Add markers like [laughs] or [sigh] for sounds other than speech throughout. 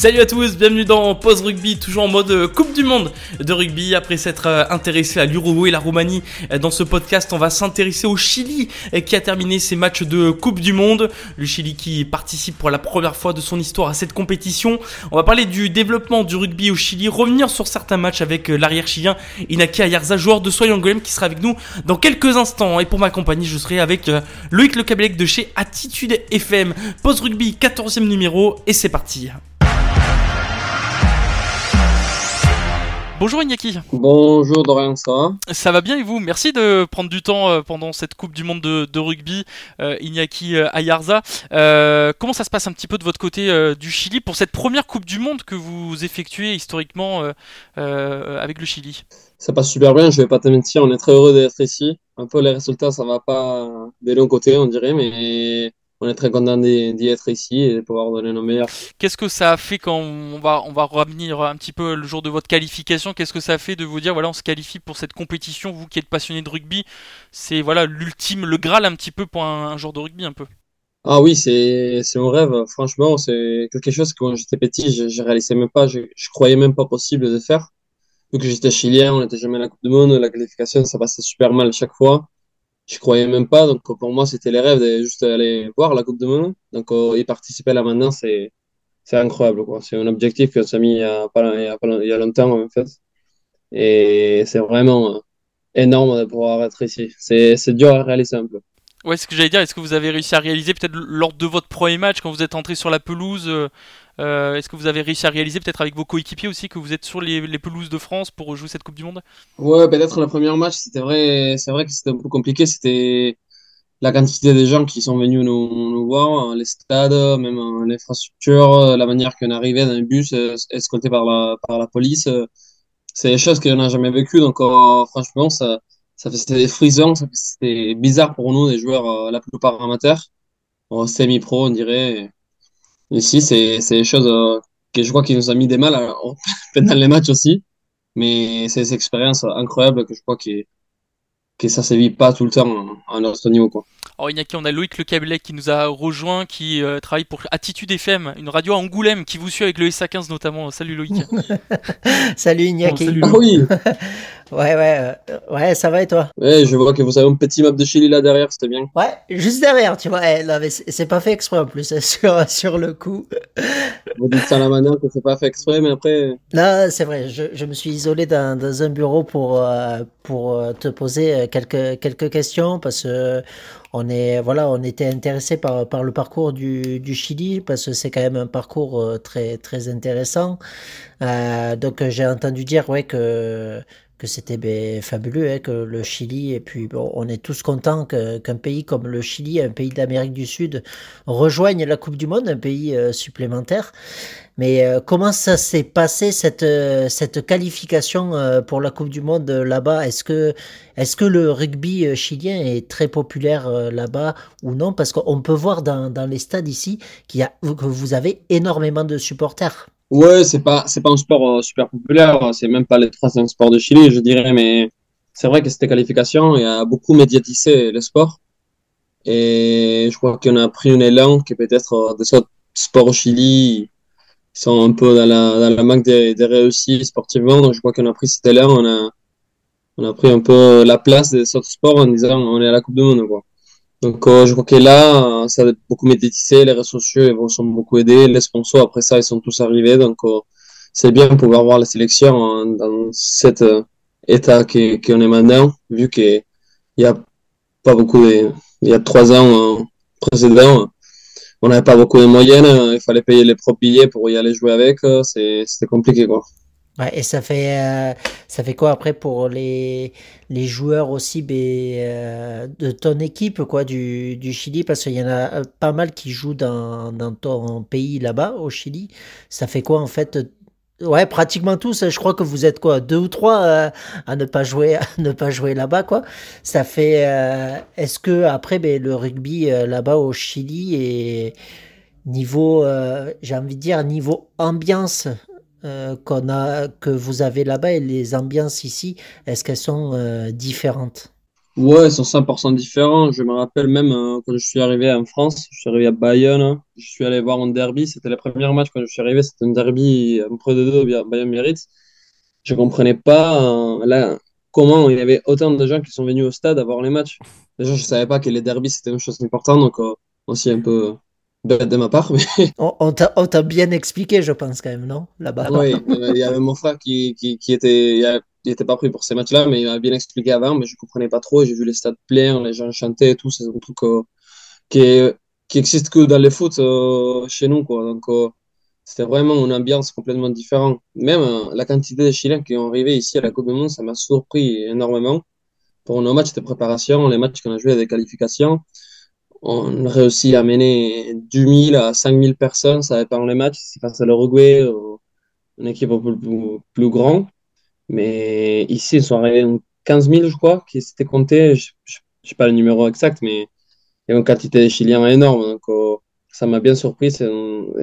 Salut à tous, bienvenue dans Pause Rugby, toujours en mode euh, Coupe du Monde de rugby. Après s'être euh, intéressé à l'Uruguay et la Roumanie, euh, dans ce podcast, on va s'intéresser au Chili qui a terminé ses matchs de Coupe du Monde. Le Chili qui participe pour la première fois de son histoire à cette compétition. On va parler du développement du rugby au Chili, revenir sur certains matchs avec l'arrière chilien Inaki Ayarza, joueur de Soyons Golem, qui sera avec nous dans quelques instants. Et pour m'accompagner, je serai avec Loïc Le de chez Attitude FM. Pause Rugby, 14e numéro, et c'est parti. Bonjour Iñaki. Bonjour Dorian, ça va? Ça va bien et vous? Merci de prendre du temps euh, pendant cette Coupe du Monde de, de rugby, euh, Iñaki euh, Ayarza. Euh, comment ça se passe un petit peu de votre côté euh, du Chili pour cette première Coupe du Monde que vous effectuez historiquement avec le Chili? Ça passe super bien, je vais pas te mentir, on est très heureux d'être ici. Un peu les résultats, ça va pas des longs côtés, on dirait, mais on est très content d'y être ici et de pouvoir donner nos meilleurs. Qu'est-ce que ça a fait quand on va, on va revenir un petit peu le jour de votre qualification? Qu'est-ce que ça a fait de vous dire voilà on se qualifie pour cette compétition Vous qui êtes passionné de rugby, c'est voilà l'ultime, le graal un petit peu pour un, un joueur de rugby un peu. Ah oui, c'est c'est mon rêve. Franchement, c'est quelque chose que quand j'étais petit, je, je réalisais même pas, je, je croyais même pas possible de faire. Vu que j'étais chilien, on n'était jamais à la Coupe du Monde, la qualification, ça passait super mal chaque fois je croyais même pas. Donc pour moi, c'était les rêves de juste aller voir la Coupe du Monde. Donc euh, y participer là maintenant, c'est c'est incroyable quoi. C'est un objectif qu'on s'est mis il y a pas il y a longtemps en fait. Et c'est vraiment énorme de pouvoir être ici. C'est c'est dur à réaliser un peu. Ouais, ce que j'allais dire, est-ce que vous avez réussi à réaliser peut-être lors de votre premier match quand vous êtes entré sur la pelouse euh, Est-ce que vous avez réussi à réaliser peut-être avec vos coéquipiers aussi que vous êtes sur les, pelouses de France pour jouer cette Coupe du Monde? Ouais, peut-être le premier match, c'était vrai, c'est vrai que c'était un peu compliqué. C'était la quantité de gens qui sont venus nous, voir, les stades, même l'infrastructure, la manière qu'on arrivait dans les bus, escolté par la, par la police. C'est des choses qu'on n'a jamais vécues. Donc, euh, franchement, ça, ça des frisons, c'était bizarre pour nous, des joueurs euh, la plupart amateurs, euh, semi-pro, on dirait. Ici, c'est des choses euh, que je crois qu'il nous a mis des mal à, [laughs] pendant les matchs aussi, mais c'est des expériences incroyables que je crois que, que ça ne se vit pas tout le temps à notre niveau. Quoi. Alors Iñaki, on a Loïc Le Cabelet qui nous a rejoint, qui euh, travaille pour Attitude FM, une radio à Angoulême, qui vous suit avec le SA15 notamment. Salut Loïc. [laughs] salut Iñaki. Oh, salut. Ah oui. [laughs] ouais, ouais, euh, ouais, ça va et toi? Ouais, je vois que vous avez un petit map de Chili là derrière, c'était bien. Ouais, juste derrière, tu vois. Eh, c'est pas fait exprès en plus, [laughs] sur, sur le coup. Vous dites ça la manière que c'est pas fait exprès, mais après. Non, c'est vrai, je, je, me suis isolé dans, dans un bureau pour, euh, pour te poser quelques, quelques questions parce que on est voilà, on était intéressé par, par le parcours du, du Chili parce que c'est quand même un parcours très très intéressant. Euh, donc j'ai entendu dire ouais que que c'était ben, fabuleux, hein, que le Chili, et puis bon, on est tous contents qu'un qu pays comme le Chili, un pays d'Amérique du Sud, rejoigne la Coupe du Monde, un pays euh, supplémentaire. Mais euh, comment ça s'est passé cette, euh, cette qualification euh, pour la Coupe du Monde là-bas? Est-ce que, est que le rugby chilien est très populaire là-bas ou non? Parce qu'on peut voir dans, dans les stades ici qu'il y a, que vous avez énormément de supporters. Ouais, c'est pas c'est pas un sport euh, super populaire, c'est même pas le troisième sport de Chili, je dirais, mais c'est vrai que c'était qualification, a beaucoup médiatisé le sport. Et je crois qu'on a pris un élan qui peut-être euh, des autres sports au Chili sont un peu dans la, dans la manque des, des réussites sportivement. Donc je crois qu'on a pris cet élan, on a, on a pris un peu la place des autres sports en disant on est à la Coupe du Monde. Quoi. Donc euh, je crois que là, ça a beaucoup médiatisé, les réseaux sociaux ils sont beaucoup aidés, les sponsors après ça ils sont tous arrivés, donc euh, c'est bien de pouvoir voir la sélection hein, dans cet euh, état qu'on qu est maintenant, vu qu'il y a pas beaucoup de, il y a trois ans précédents, on n'avait pas beaucoup de moyens, il fallait payer les propres billets pour y aller jouer avec, c'était compliqué quoi. Et ça fait, euh, ça fait quoi après pour les, les joueurs aussi ben, euh, de ton équipe quoi, du, du Chili? Parce qu'il y en a euh, pas mal qui jouent dans, dans ton pays là-bas, au Chili. Ça fait quoi en fait? Ouais, pratiquement tous. Je crois que vous êtes quoi, deux ou trois à ne pas jouer, [laughs] à ne pas jouer là-bas, quoi. Ça fait. est-ce que après, ben, le rugby là-bas au Chili est niveau, j'ai envie de dire niveau ambiance euh, a, que vous avez là-bas et les ambiances ici, est-ce qu'elles sont euh, différentes? Ouais, ils sont 100% différents. Je me rappelle même euh, quand je suis arrivé en France, je suis arrivé à Bayonne, hein. je suis allé voir un derby. C'était le premier match quand je suis arrivé, c'était un derby un Pro de deux Bayonne-Biarritz. Je comprenais pas là, comment il y avait autant de gens qui sont venus au stade à voir les matchs. Déjà, je savais pas que les derbys c'était une chose importante, donc euh, aussi un peu de ma part. Mais [laughs] On, on t'a bien expliqué, je pense, quand même, non? Là-bas? oui, il y avait mon frère qui, qui, qui était, il a- il était pas pris pour ces matchs-là, mais il m'a bien expliqué avant, mais je comprenais pas trop. J'ai vu les stades pleins, les gens chanter et tout, c'est un truc euh, qui qui existe que dans le foot euh, chez nous, quoi. Donc, euh, c'était vraiment une ambiance complètement différente. Même la quantité de Chiliens qui ont arrivé ici à la Coupe du Monde, ça m'a surpris énormément. Pour nos matchs de préparation, les matchs qu'on a joués à des qualifications, on réussit à mener du 1000 à 5000 personnes, ça dépend les matchs. C'est face à l'Uruguay, une équipe un peu plus, grande. Mais ici, ils sont arrivés à 15 000, je crois, qui s'étaient comptés. Je ne sais pas le numéro exact, mais il y a une quantité de Chiliens énorme. Donc, euh, ça m'a bien surpris. C'est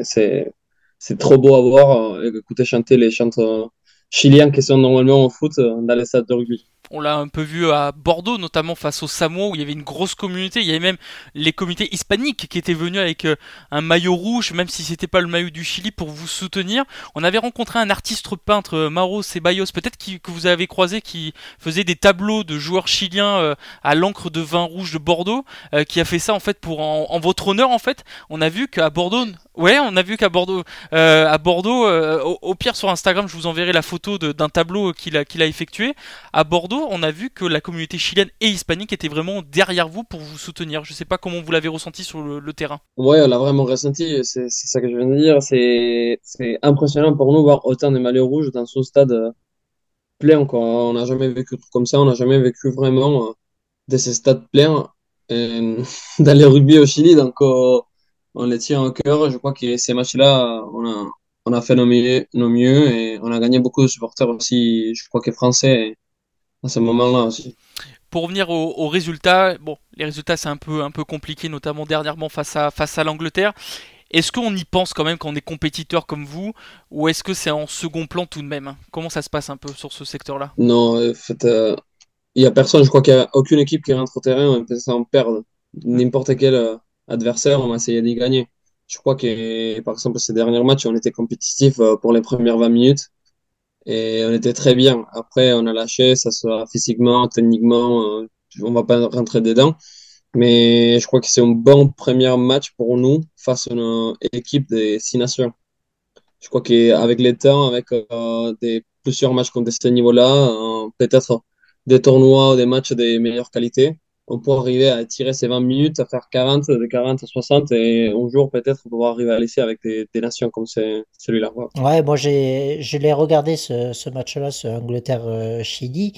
c'est- trop beau à voir. écouter chanter les chants euh, chiliens qui sont normalement au foot euh, dans les stades de rugby. On l'a un peu vu à Bordeaux, notamment face au Samoa, où il y avait une grosse communauté. Il y avait même les communautés hispaniques qui étaient venus avec euh, un maillot rouge, même si c'était pas le maillot du Chili, pour vous soutenir. On avait rencontré un artiste peintre, euh, Mauro Ceballos, peut-être que vous avez croisé, qui faisait des tableaux de joueurs chiliens euh, à l'encre de vin rouge de Bordeaux, qui a fait ça en fait pour en, votre honneur en fait. On a vu qu'à Bordeaux, ouais, on a vu qu'à Bordeaux, à Bordeaux, au, au pire sur Instagram, je vous enverrai la photo d'un tableau qu'il a, qu'il a effectué. À Bordeaux, on a vu que la communauté chilienne et hispanique était vraiment derrière vous pour vous soutenir. Je sais pas comment vous l'avez ressenti sur le, terrain. Ouais, on l'a vraiment ressenti. C'est ça que je viens de dire. C'est impressionnant pour nous voir autant de maillots rouges dans ce stade euh, plein, quoi. On n'a jamais vécu comme ça. On n'a jamais vécu vraiment euh, de ces stades pleins [laughs] dans le rugby au Chili. Donc, euh, on les tient au cœur. Je crois que ces matchs-là, on a, on a fait nos mieux, nos mieux et on a gagné beaucoup de supporters aussi. Je crois que français à ce moment-là aussi. Pour revenir aux, aux résultats, bon, les résultats c'est un peu, un peu compliqué, notamment dernièrement face à, face à l'Angleterre. Est-ce qu'on y pense quand même quand on est compétiteur comme vous, ou est-ce que c'est en second plan tout de même? Comment ça se passe un peu sur ce secteur-là? Non, en fait, euh, il y a personne. Je crois qu'il n'y a aucune équipe qui rentre au terrain en pensant perdre. N'importe quel euh, adversaire, on va essayer d'y gagner. Je crois que, par exemple, ces derniers matchs, on était compétitif euh, pour les premières 20 minutes et on était très bien. Après, on a lâché, ça soit physiquement, techniquement, euh, on va pas rentrer dedans. Mais je crois que c'est un bon premier match pour nous face à une équipe des six nations. Je crois qu'avec les temps, avec euh, des, plusieurs matchs contre ce niveau-là, euh, peut-être des tournois ou des matchs de meilleure qualité, on peut arriver à tirer ces 20 minutes, à faire 40, de 40 à 60, et un jour peut-être pouvoir arriver à laisser avec des, nations comme celui-là. Ouais. Moi j'ai je l'ai regardé ce, ce match-là, ce Angleterre-Chili,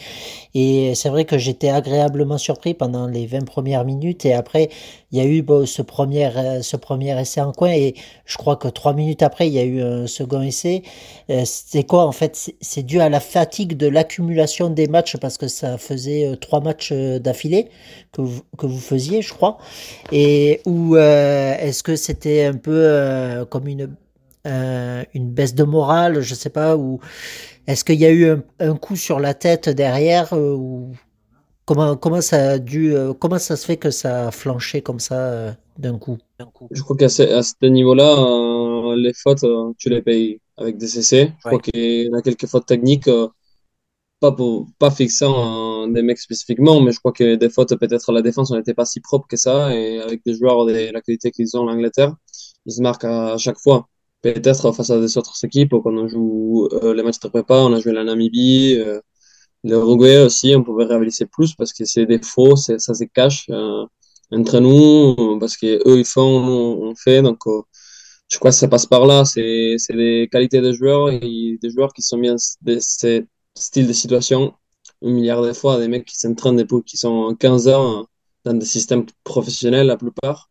et c'est vrai que j'étais agréablement surpris pendant les 20 premières minutes, et après il y a eu ce premier ce premier essai en coin, et je crois que trois minutes après il y a eu un second essai. Euh, C'est quoi en fait? C'est c'est dû à la fatigue de l'accumulation des matchs parce que ça faisait euh, trois matchs euh, d'affilée que vous, que vous faisiez, je crois, et ou euh, est-ce que c'était un peu euh, comme une euh, une baisse de morale, je sais pas, ou est-ce qu'il y a eu un, un coup sur la tête derrière, ou comment comment ça a dû, comment ça se fait que ça a flanché comme ça d'un coup? Je crois qu'à ce, à ce niveau-là, les fautes, tu les payes avec des essais. Je crois qu'il y a quelques fautes techniques, pas pour, pas fixant des mecs spécifiquement, mais je crois que des fautes, peut-être la défense, on n'était pas si propre que ça, et avec des joueurs de la qualité qu'ils ont en Angleterre, ils se marquent à chaque fois. Peut-être face à des autres équipes, quand on joue euh, les matchs de prépa, on a joué la Namibie, euh, l'Uruguay aussi, on pouvait réaliser plus parce que c'est des faux, ça se cache euh, entre nous, parce que eux ils font, nous on fait, donc euh, je crois que ça passe par là. C'est des qualités des joueurs des joueurs qui sont bien de ces styles de situation un milliard de fois. Des mecs qui s'entraînent depuis qui sont 15 ans dans des systèmes professionnels la plupart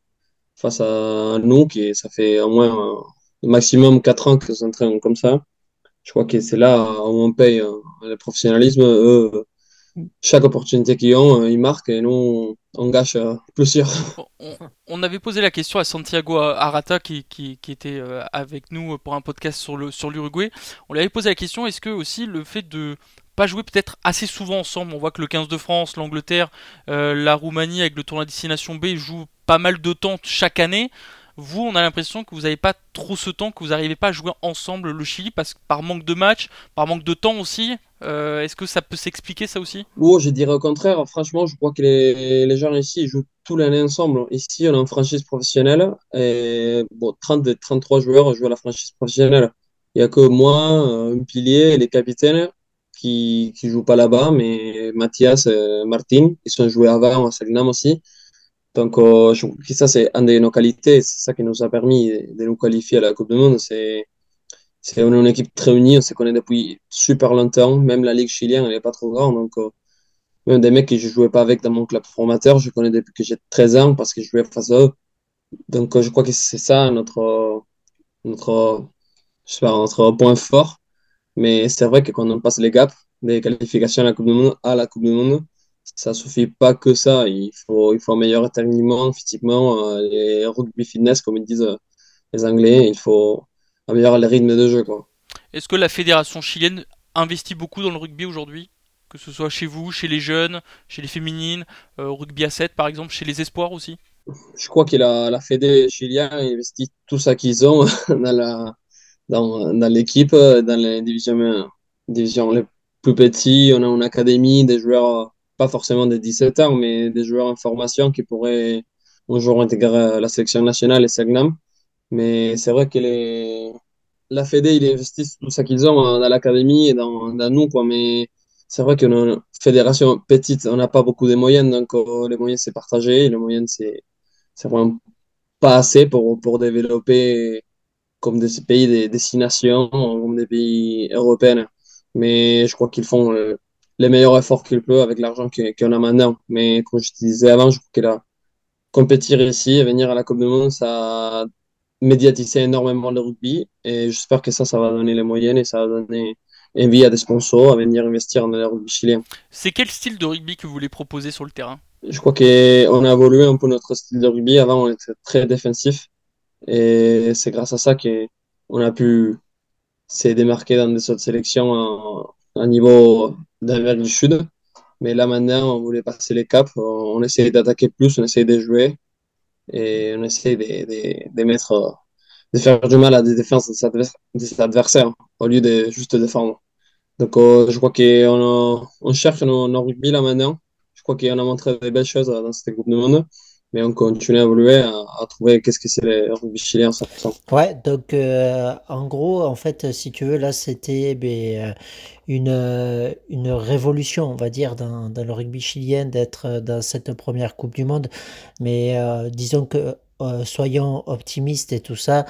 face à nous qui ça fait au moins euh, maximum 4 ans qu'ils s'entraînent comme ça. Je crois que c'est là où on paye euh, le professionnalisme. Eux, chaque opportunité qu'ils ont, euh, ils marquent et nous, on gâche euh, plusieurs. [laughs] On, on avait posé la question à Santiago Arata qui, était euh, avec nous pour un podcast sur sur l'Uruguay. On lui avait posé la question est-ce que aussi le fait de pas jouer peut-être assez souvent ensemble, on voit que le 15 de France, l'Angleterre, la Roumanie avec le tournoi destination B jouent pas mal de temps chaque année. Vous, on a l'impression que vous n'avez pas trop ce temps, que vous n'arrivez pas à jouer ensemble le Chili, parce que par manque de match, par manque de temps aussi. Euh, Est-ce que ça peut s'expliquer ça aussi? Oh, je dirais au contraire. Franchement, je crois que les, les gens ici ils jouent tous l'année ensemble. Ici, on a une franchise professionnelle. Et bon, 30 des 33 joueurs jouent à la franchise professionnelle. Il n'y a que moi, un pilier les capitaines qui qui jouent pas là-bas. Mais Mathias Martin, ils sont joués avant à Selnam aussi. Donc, euh, je trouve que ça, c'est une de nos qualités. C'est ça qui nous a permis de nous qualifier à la Coupe du Monde. C'est c'est une équipe très unie, on se connaît depuis super longtemps. Même la Ligue chilienne, elle n'est pas trop grande. Donc, euh, même des mecs que je jouais pas avec dans mon club formateur, je connais depuis que j'ai 13 ans parce que je jouais face à eux. Donc, euh, je crois que c'est ça notre, notre, je sais pas, notre point fort. Mais c'est vrai que quand on passe les gaps des qualifications à la Coupe du Monde, à la Coupe du Monde, ça suffit pas que ça. Il faut, il faut améliorer techniquement, physiquement, euh, les rugby fitness, comme ils disent euh, les Anglais. Il faut améliorer le rythme de jeu, quoi. Est-ce que la fédération chilienne investit beaucoup dans le rugby aujourd'hui? Que ce soit chez vous, chez les jeunes, chez les féminines, euh, rugby à 7 par exemple, chez les espoirs aussi? Je crois que la, la Fédé chilienne investit tout ça qu'ils ont [laughs] dans la, dans, dans l'équipe, dans les divisions, divisions les plus petits. On a une académie, des joueurs, pas forcément de 17 ans, mais des joueurs en formation qui pourraient un jour intégrer la sélection nationale et Segnam. Mais c'est vrai que les, la Fédé, ils investissent tout ça qu'ils ont dans l'académie et dans, nous, quoi. Mais c'est vrai qu'on une fédération petite, on n'a pas beaucoup de moyens, donc euh, les moyens c'est partagé, les moyens c'est c'est vraiment pas assez pour, pour développer comme des pays des destinations, comme des pays européens. Mais je crois qu'ils font euh, les meilleurs efforts qu'ils peuvent avec l'argent qu'on a maintenant. Mais comme je te disais avant, je crois que là, compétir ici et venir à la Coupe du Monde, ça a médiatisé énormément le rugby. Et j'espère que ça, ça va donner les moyens et ça va donner envie à des sponsors à venir investir dans le rugby chilien. C'est quel style de rugby que vous voulez proposer sur le terrain? Je crois qu'on a évolué un peu notre style de rugby. Avant, on était très défensif. Et c'est grâce à ça qu'on a pu se démarquer dans des autres sélections à, à niveau d'Amérique du Sud. Mais là, maintenant, on voulait passer les caps. On essaie d'attaquer plus, on essaie de jouer. Et on essaie de, de, de mettre, de faire du mal à des défenses de ses advers- de ses adversaires au lieu de juste défendre. Donc, euh, je crois qu'on on cherche nos, nos rugby là maintenant. Je crois qu'on a montré des belles choses dans cette Coupe du Monde, mais on continue à évoluer, à, trouver qu'est-ce que c'est le rugby chilien 100%. Ouais, donc euh, en gros, en fait, si tu veux, là, c'était ben, euh, une, euh, une révolution, on va dire, dans, dans le rugby chilien d'être euh, dans cette première Coupe du Monde. Mais euh, disons que, euh, soyons optimistes et tout ça,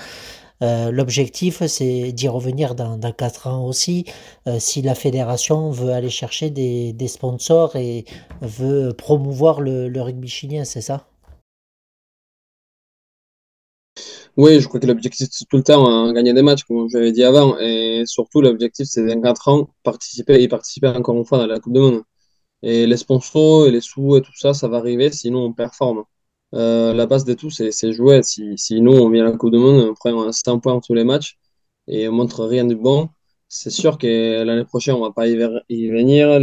euh, l'objectif, c'est d'y revenir dans, dans 4 ans aussi, euh, si la fédération veut aller chercher des, des sponsors et veut promouvoir le rugby chilien, c'est ça? Oui, je crois que l'objectif, c'est tout le temps hein, gagner des matchs, comme j'avais dit avant, et surtout, l'objectif, c'est dans 4 ans, participer et participer encore une fois dans la Coupe du Monde. Et les sponsors et les sous et tout ça, ça va arriver, sinon on performe. Euh, la base de tout, c'est jouer. Si, si nous, on vient à la Coupe du Monde, on prend 100 points tous les matchs et on montre rien de bon, c'est sûr que l'année prochaine, on va pas y, venir.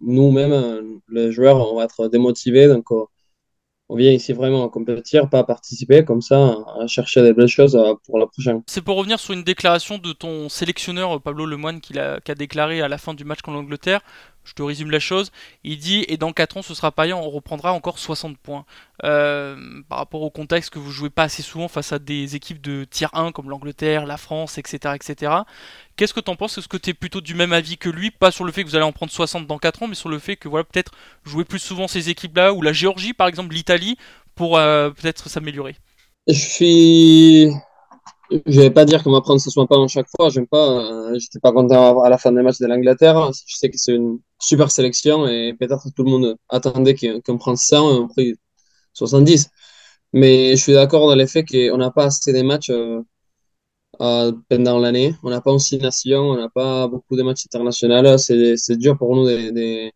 Nous-mêmes, les joueurs, on va être démotivés. Donc, euh, on vient ici vraiment à compétir, pas à participer, comme ça, à chercher des belles choses euh, pour la prochaine. C'est pour revenir sur une déclaration de ton sélectionneur euh, Pablo Lemoine qu'il a, qui a déclaré à la fin du match contre l'Angleterre. Je te résume la chose. Il dit Et dans 4 ans, ce sera pareil, on reprendra encore 60 points. Euh, par rapport au contexte que vous jouez pas assez souvent face à des équipes de tier 1 comme l'Angleterre, la France, etc. etc. Qu'est-ce que t'en penses? Est-ce que t'es plutôt du même avis que lui? Pas sur le fait que vous allez en prendre 60 dans 4 ans, mais sur le fait que voilà peut-être jouer plus souvent ces équipes-là, ou la Géorgie par exemple, l'Italie, pour euh, peut-être s'améliorer. Je suis je vais pas dire que ma prendre ce soit pas en chaque fois. J'aime pas. euh, J'étais pas content à la fin des matchs de l'Angleterre. Je sais que c'est une super sélection et peut-être tout le monde attendait qu'on qu'on prenne 100 et on prit 70. Mais je suis d'accord dans l'effet qu'on n'a pas assez de matchs euh, euh, pendant l'année. On n'a pas aussi nation, on n'a pas beaucoup de matchs internationaux. C'est dur pour nous de- de-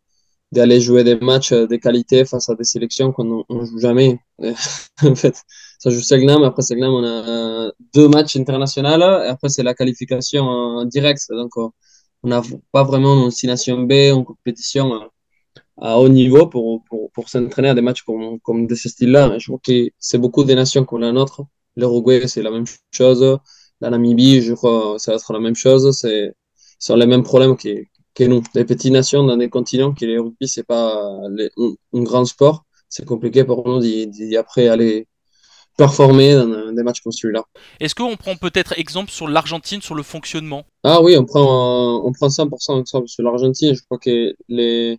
d'aller jouer des matchs de qualité face à des sélections qu'on ne joue jamais. [laughs] en fait, ça joue Selgnam, après Selgnam, on a deux matchs internationaux, et après c'est la qualification en direct. Donc, euh, on n'a pas vraiment une destination B en compétition euh, à haut niveau pour, pour, pour s'entraîner à des matchs comme, comme de ce style-là. Je crois que c'est beaucoup des nations comme la nôtre. L'Uruguay, c'est la même chose. La Namibie, je crois, ça va être la même chose. C'est, ont les mêmes problèmes que, nous. Les petites nations dans des continents, que les rugby, c'est pas un, un grand sport. C'est compliqué pour nous d'y après aller performer dans des matchs comme celui-là. Est-ce qu'on prend peut-être exemple sur l'Argentine, sur le fonctionnement? Ah oui, on prend, on prend 100% exemple sur l'Argentine. Je crois que les,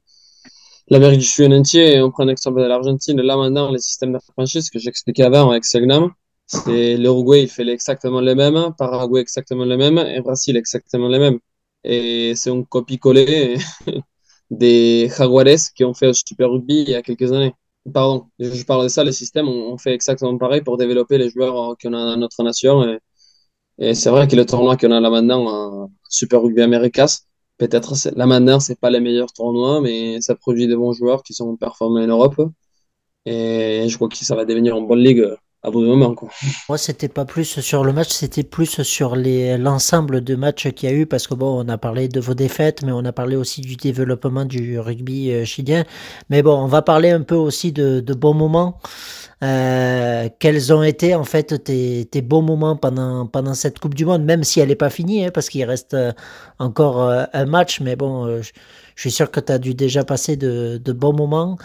l'Amérique du Sud en entier, on prend l'exemple de l'Argentine. Là, maintenant, les systèmes de franchise que j'expliquais avant avec Segnam, c'est l'Uruguay, il fait exactement les mêmes, Paraguay exactement les mêmes, et Brésil exactement les mêmes. Et c'est un copie-coller [laughs] des Jaguares qui ont fait le Super Rugby il y a quelques années. Pardon, je parle de ça, les systèmes, on, fait exactement pareil pour développer les joueurs euh, qu'on a dans notre nation. Et, c'est vrai que le tournoi qu'on a là maintenant, euh, Super Rugby Americas, peut-être là maintenant, c'est pas les meilleurs tournois, mais ça produit de bons joueurs qui sont performés en Europe. Et je crois que ça va devenir une bonne ligue euh, à bout moment, quoi. Moi, c'était pas plus sur le match, c'était plus sur l'ensemble de matchs qu'il y a eu, parce que bon, on a parlé de vos défaites, mais on a parlé aussi du développement du rugby euh, chilien. Mais bon, on va parler un peu aussi de, de bons moments. Euh, quels ont été en fait tes, tes bons moments pendant, pendant cette Coupe du Monde, même si elle n'est pas finie, hein, parce qu'il reste euh, encore euh, un match, mais bon, je, suis sûr que tu as dû déjà passer de, bons moments.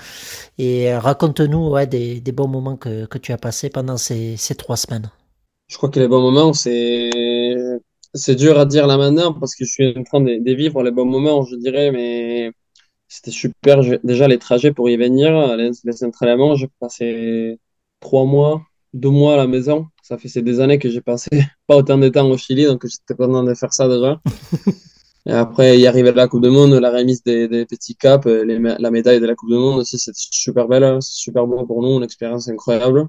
Et raconte-nous des, des bons moments que, que tu as passés pendant ces, ces trois semaines. Je crois que les bons moments, c'est c'est dur à dire là maintenant parce que je suis en train de, vivre les bons moments, je dirais, mais c'était super. Déjà, les trajets pour y venir, les, les entraînements, j'ai passé trois mois, deux mois à la maison. Ça fait c'est des années que j'ai passé [laughs] pas autant de temps au Chili, donc j'étais content de faire ça déjà. [laughs] Et après, y arriver à la Coupe du Monde, la remise des, des petits caps, euh, les la médaille de la Coupe du Monde aussi, c'est super belle, hein. c'est super beau pour nous, une expérience incroyable.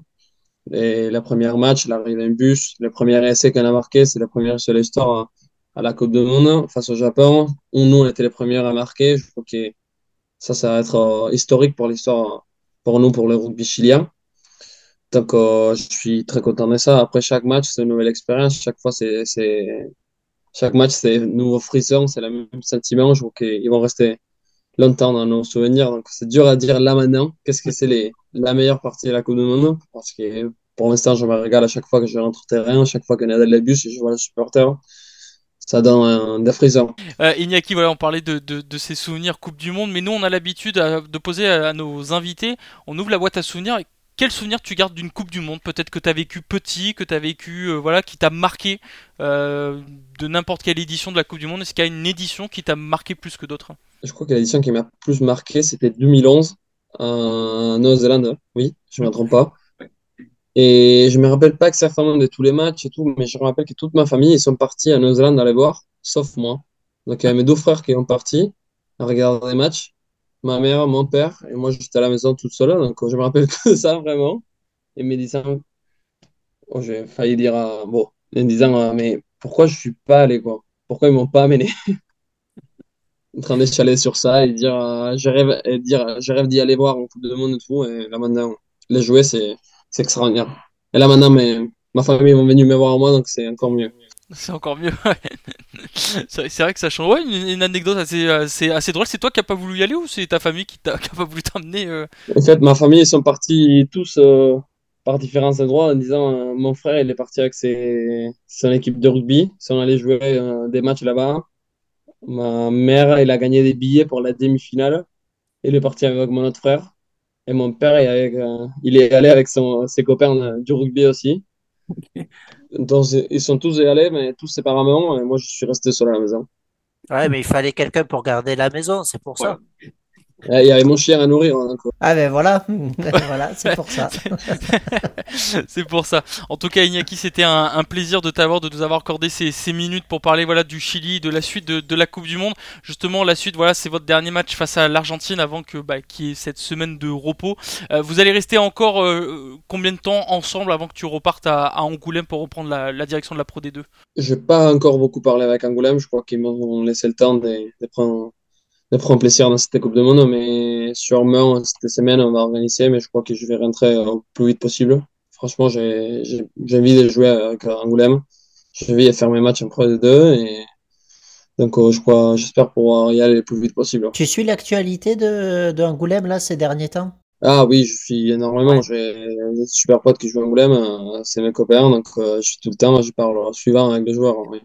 Et la première match, l'arrivée en bus, le premier essai qu'on a marqué, c'est la première sur l'histoire à, à la Coupe du Monde face au Japon, où nous, on était les premiers à marquer. Je crois que ça, ça va être euh, historique pour l'histoire, pour nous, pour le rugby chilien. Donc, euh, je suis très content de ça. Après chaque match, c'est une nouvelle expérience. Chaque fois, c'est, chaque match, c'est nouveau frisson, c'est le même sentiment. Je crois qu'ils vont rester longtemps dans nos souvenirs. Donc, c'est dur à dire là maintenant. Qu'est-ce que c'est les, la meilleure partie de la Coupe du Monde? Parce que pour l'instant, je me régale à chaque fois que je rentre au terrain, à chaque fois dans les bus et je vois les supporters. Ça donne un, des frissons. Euh, Iñaki, voilà, on parlait de, de, ces souvenirs Coupe du Monde, mais nous, on a l'habitude de poser à nos invités, on ouvre la boîte à souvenirs. Quel souvenir tu gardes d'une Coupe du Monde Peut-être que tu as vécu petit, que tu as vécu, euh, voilà, qui t'a marqué euh, de n'importe quelle édition de la Coupe du Monde? Est-ce qu'il y a une édition qui t'a marqué plus que d'autres? Je crois que l'édition qui m'a plus marqué, c'était 2011 en Nouvelle-Zélande. Oui, je ne me trompe pas. Et je me rappelle pas exactement de tous les matchs et tout, mais je me rappelle que toute ma famille, ils sont partis à Nouvelle-Zélande aller voir, sauf moi. Donc il y a mes deux frères qui sont partis à regarder les matchs. Ma mère, mon père, et moi j'étais à la maison toute seule, donc je me rappelle [laughs] que ça vraiment. Et me disant, oh, j'ai failli dire, à- bon, en disant, euh, mais pourquoi je suis pas allé, quoi? Pourquoi ils m'ont pas amené? [laughs] en train d'échaler sur ça et dire euh, je et dire euh, je rêve d'y aller voir en Coupe du Monde et et là maintenant les jouer c'est extraordinaire et là maintenant ma famille est venue me voir moi donc c'est encore mieux C'est encore mieux. c'est vrai que ça change. Ouais, une, une anecdote assez, assez, assez drôle. C'est toi qui n'as pas voulu y aller ou c'est ta famille qui t'a qui a pas voulu t'emmener euh? En fait ma famille ils sont partis tous euh, par différents endroits en disant euh, mon frère il est parti avec ses, son équipe de rugby ils sont allés jouer euh, des matchs là-bas ma mère elle a gagné des billets pour la demi-finale il est parti avec mon autre frère et mon père il est, avec, euh, il est allé avec son, ses copains euh, du rugby aussi [laughs] Donc, ils sont tous allés, mais tous séparément, et moi, je suis resté seul à la maison. Ouais, mais il fallait quelqu'un pour garder la maison, c'est pour ça. Il y avait mon chien à nourrir. Hein, quoi. Ah ben voilà, [laughs] voilà, c'est pour ça. [laughs] c'est pour ça. En tout cas, Iñaki, c'était un, un, plaisir de t'avoir, de nous avoir accordé ces, ces, minutes pour parler voilà du Chili, de la suite de, de, la Coupe du Monde. Justement, la suite, voilà, c'est votre dernier match face à l'Argentine avant que bah, qu'il y ait cette semaine de repos. Euh, vous allez rester encore euh, combien de temps ensemble avant que tu repartes à, à Angoulême pour reprendre la, la, direction de la Pro D2 Je n'ai pas encore beaucoup parlé avec Angoulême. Je crois qu'ils m'ont laissé le temps de, de prendre de prendre plaisir dans cette Coupe du Monde, mais sûrement cette semaine on va organiser, mais je crois que je vais rentrer au plus vite possible. Franchement, j'ai envie de jouer avec Angoulême. J'ai envie de faire mes matchs en Pro D2 et donc je crois, j'espère pouvoir y aller le plus vite possible. Tu suis l'actualité de, de Angoulême là ces derniers temps? Ah oui, je suis énormément. Ouais. J'ai des super potes qui jouent à Angoulême, c'est mes copains, donc je suis tout le temps, je parle suivant avec les joueurs. Oui.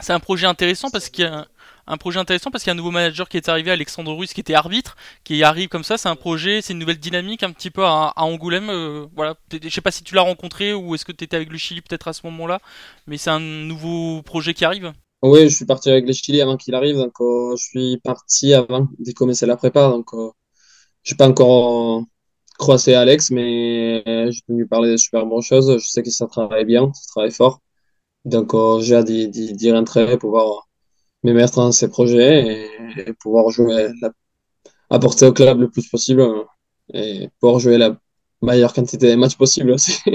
C'est un projet intéressant parce qu'il y a un projet intéressant parce qu'il y a un nouveau manager qui est arrivé, Alexandre Ruiz, qui était arbitre, qui arrive comme ça. C'est un projet, c'est une nouvelle dynamique un petit peu à, Angoulême. Euh, voilà, je sais pas si tu l'as rencontré ou est-ce que tu étais avec le Chili peut-être à ce moment-là, mais c'est un nouveau projet qui arrive. Oui, je suis parti avec le Chili avant qu'il arrive, donc euh, je suis parti avant de commencer la prépa, donc euh, je pas encore croisé Alex, mais j'ai venu parler de super bonnes choses. Je sais que ça travaille bien, ça travaille fort, donc j'ai hâte d'y rentrer pour voir me mettre dans ces projets et, pouvoir jouer, la, apporter au club le plus possible et pouvoir jouer la meilleure quantité de matchs possible aussi. [laughs]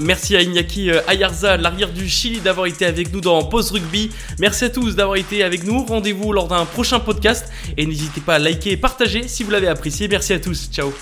Merci à Iñaki Ayarza, l'arrière du Chili, d'avoir été avec nous dans Pause Rugby. Merci à tous d'avoir été avec nous. Rendez-vous lors d'un prochain podcast et n'hésitez pas à liker et partager si vous l'avez apprécié. Merci à tous. Ciao.